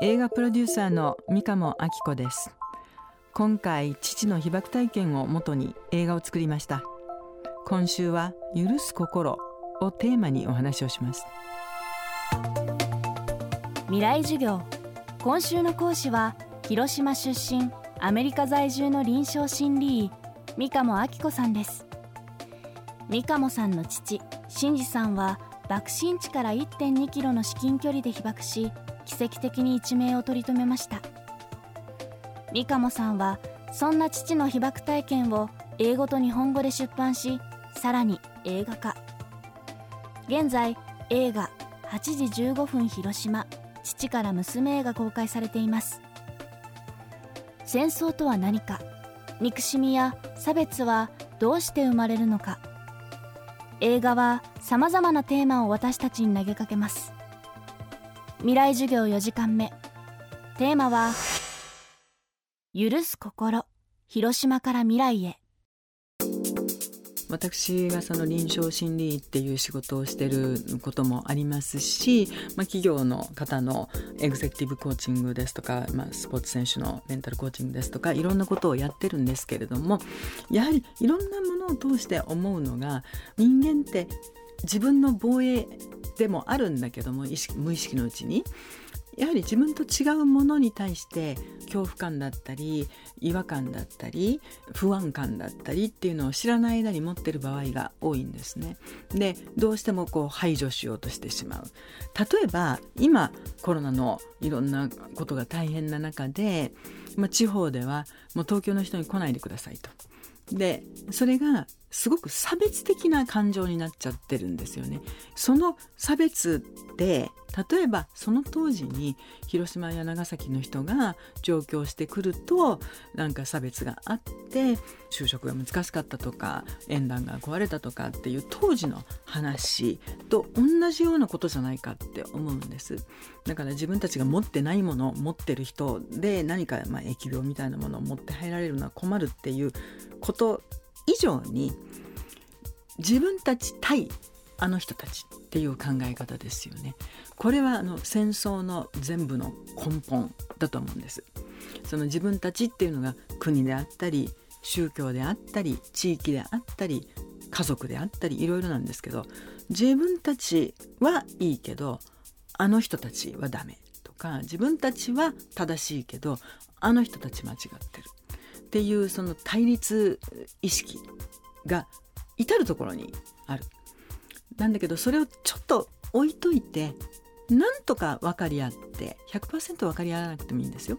映画プロデューサーの三鴨明子です。今回父の被爆体験をもとに映画を作りました。今週は許す心をテーマにお話をします。未来授業。今週の講師は広島出身アメリカ在住の臨床心理医三鴨明子さんです。三鴨さんの父真二さんは爆心地から1.2キロの至近距離で被爆し奇跡的に一命を取り留めました。三鴨さんはそんな父の被爆体験を英語と日本語で出版しさらに映画化。現在映画8時15分広島父から娘へが公開されています。戦争とは何か憎しみや差別はどうして生まれるのか。映画はさまざまなテーマを私たちに投げかけます。未来授業4時間目。テーマは許す心。広島から未来へ。私がその臨床心理医っていう仕事をしてることもありますし、まあ、企業の方のエグゼクティブコーチングですとか、まあ、スポーツ選手のメンタルコーチングですとかいろんなことをやってるんですけれどもやはりいろんなものを通して思うのが人間って自分の防衛でもあるんだけども意識無意識のうちにやはり自分と違うものに対して恐怖感だったり違和感だったり不安感だったりっていうのを知らない間に持ってる場合が多いんですね。でどうしてもこう排除しようとしてしまう。例えば今コロナのいろんなことが大変な中で、まあ、地方ではもう東京の人に来ないでくださいと。でそれがすごく差別的な感情になっちゃってるんですよね。その差別って例えばその当時に広島や長崎の人が上京してくるとなんか差別があって就職が難しかったとか縁談が壊れたとかっていう当時の話と同じようなことじゃないかって思うんですだから自分たちが持ってないものを持ってる人で何かまあ疫病みたいなものを持って入られるのは困るっていうこと以上に自分たち対あの人たちっていう考え方ですよね。これはあの戦争の全部の根本だと思うんです。その自分たちっていうのが国であったり宗教であったり地域であったり家族であったりいろいろなんですけど自分たちはいいけどあの人たちはダメとか自分たちは正しいけどあの人たち間違ってるっていうその対立意識が至る所にある。なんだけどそれをちょっと置いといてなんとか分かり合って100%分かり合わなくてもいいんですよ。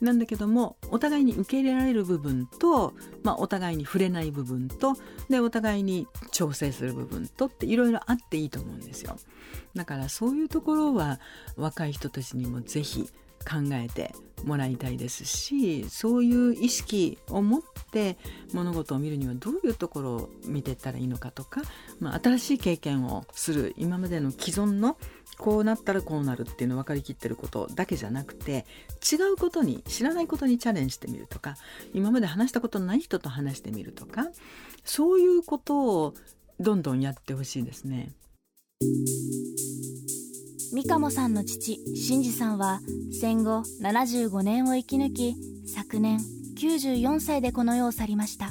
なんだけどもお互いに受け入れられる部分と、まあ、お互いに触れない部分とでお互いに調整する部分とっていろいろあっていいと思うんですよ。だからそういうところは若い人たちにもぜひ考えてもらいたいですしそういう意識を持って物事を見るにはどういうところを見ていったらいいのかとか、まあ、新しい経験をする今までの既存のこうなったらこうなるっていうのを分かりきってることだけじゃなくて違うことに知らないことにチャレンジしてみるとか今まで話したことのない人と話してみるとかそういうことをどんどんやってほしいですね。三鴨さんの父真二さんは戦後75年を生き抜き昨年94歳でこの世を去りました。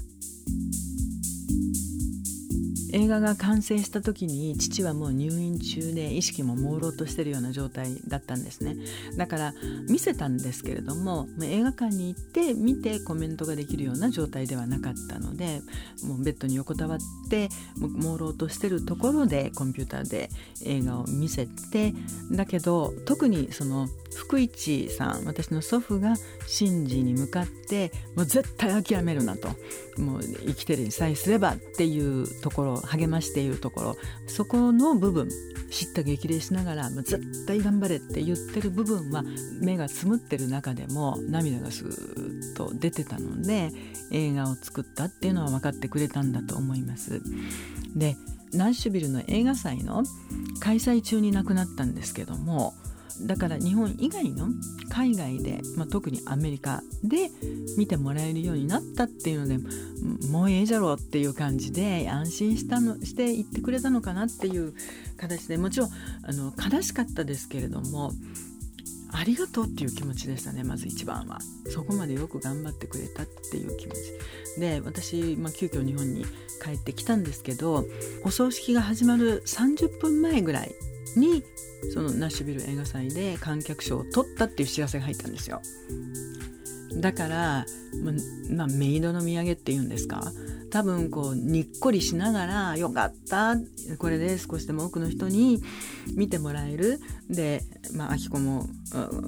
映画が完成した時に父はもう入院中で意識も朦朧としてるような状態だったんですね。だから見せたんですけれども映画館に行って見てコメントができるような状態ではなかったのでもうベッドに横たわって朦朧としてるところでコンピューターで映画を見せてだけど特にその福一さん私の祖父が真治に向かってもう絶対諦めるなと。もう生きてるにさえすればっていうところ励ましているところそこの部分知った激励しながらも絶対頑張れって言ってる部分は目がつむってる中でも涙がスーッと出てたので映画を作ったっていうのは分かってくれたんだと思います。でナッシュビルの映画祭の開催中に亡くなったんですけどもだから日本以外の海外で、まあ、特にアメリカで見てもらえるようになったっていうのでもうええじゃろうっていう感じで安心したのして言ってくれたのかなっていう形でもちろんあの悲しかったですけれどもありがとうっていう気持ちでしたねまず一番は。そこまでよく頑張ってくれたっていう気持ち。で私、まあ、急遽日本に帰ってきたんですけどお葬式が始まる30分前ぐらいにそのナッシュビル映画祭で観客賞を取ったっていう知らせが入ったんですよ。だからまあ、メイドの土産っていうんですか？多分こうにっこりしながら「よかったこれで少しでも多くの人に見てもらえる」でまああきこも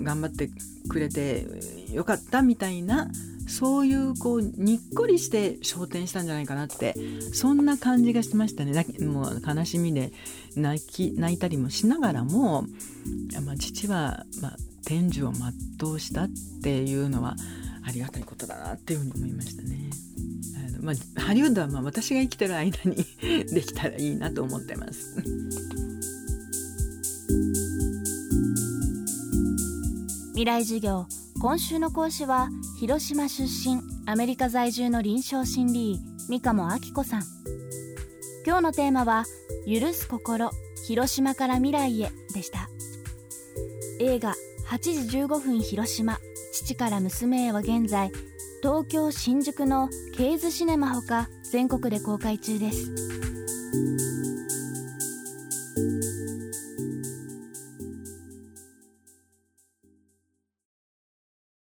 頑張ってくれてよかったみたいなそういうこうにっこりして昇天したんじゃないかなってそんな感じがしましたねもう悲しみで泣き泣いたりもしながらも、まあ、父は、まあ、天寿を全うしたっていうのはありがたいことだなっていうふうに思いましたね。あのまあ、ハリウッドはまあ私が生きてる間にできたらいいなと思ってます。未来授業今週の講師は広島出身アメリカ在住の臨床心理医三鴨明子さん。今日のテーマは許す心広島から未来へでした。映画8時15分広島父から娘へは現在東京新宿のケーズシネマほか全国で公開中です。